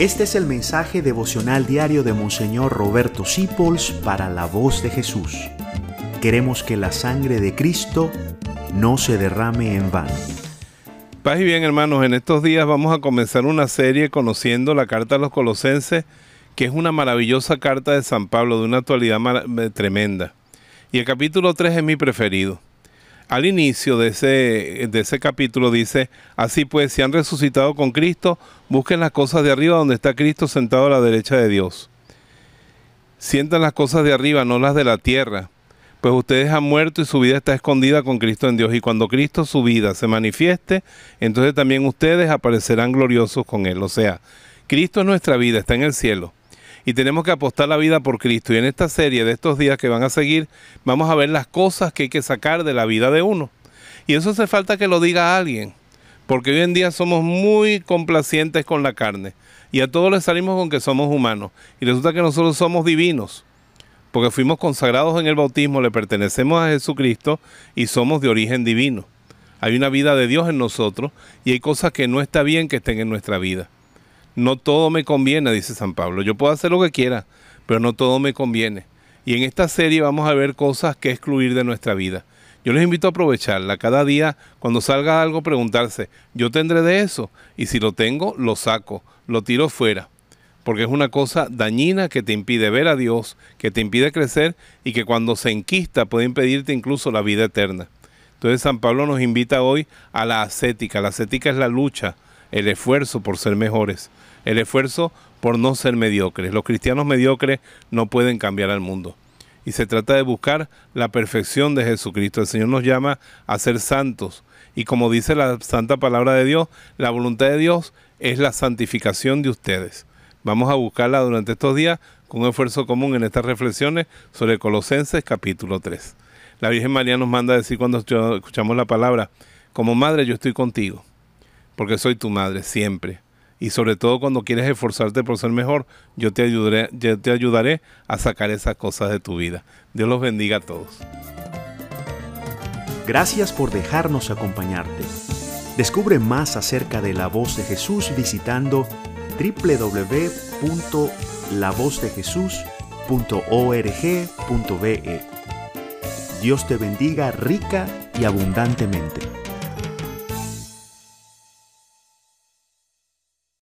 Este es el mensaje devocional diario de Monseñor Roberto Sipols para la voz de Jesús. Queremos que la sangre de Cristo no se derrame en vano. Paz y bien hermanos, en estos días vamos a comenzar una serie conociendo la carta a los colosenses, que es una maravillosa carta de San Pablo de una actualidad tremenda. Y el capítulo 3 es mi preferido al inicio de ese, de ese capítulo dice, así pues, si han resucitado con Cristo, busquen las cosas de arriba donde está Cristo sentado a la derecha de Dios. Sientan las cosas de arriba, no las de la tierra, pues ustedes han muerto y su vida está escondida con Cristo en Dios. Y cuando Cristo su vida se manifieste, entonces también ustedes aparecerán gloriosos con Él. O sea, Cristo es nuestra vida, está en el cielo y tenemos que apostar la vida por Cristo. Y en esta serie de estos días que van a seguir, vamos a ver las cosas que hay que sacar de la vida de uno. Y eso hace falta que lo diga alguien, porque hoy en día somos muy complacientes con la carne y a todos les salimos con que somos humanos. Y resulta que nosotros somos divinos, porque fuimos consagrados en el bautismo, le pertenecemos a Jesucristo y somos de origen divino. Hay una vida de Dios en nosotros y hay cosas que no está bien que estén en nuestra vida no todo me conviene, dice San Pablo. Yo puedo hacer lo que quiera, pero no todo me conviene. Y en esta serie vamos a ver cosas que excluir de nuestra vida. Yo les invito a aprovecharla. Cada día, cuando salga algo, preguntarse, ¿yo tendré de eso? Y si lo tengo, lo saco, lo tiro fuera. Porque es una cosa dañina que te impide ver a Dios, que te impide crecer y que cuando se enquista puede impedirte incluso la vida eterna. Entonces San Pablo nos invita hoy a la ascética. La ascética es la lucha, el esfuerzo por ser mejores el esfuerzo por no ser mediocres. Los cristianos mediocres no pueden cambiar al mundo. Y se trata de buscar la perfección de Jesucristo. El Señor nos llama a ser santos. Y como dice la santa palabra de Dios, la voluntad de Dios es la santificación de ustedes. Vamos a buscarla durante estos días con un esfuerzo común en estas reflexiones sobre Colosenses capítulo 3. La Virgen María nos manda a decir cuando escuchamos la palabra, como madre yo estoy contigo, porque soy tu madre siempre y sobre todo cuando quieres esforzarte por ser mejor, yo te ayudaré, yo te ayudaré a sacar esas cosas de tu vida. Dios los bendiga a todos. Gracias por dejarnos acompañarte. Descubre más acerca de la voz de Jesús visitando www.lavozdejesús.org.be. Dios te bendiga rica y abundantemente.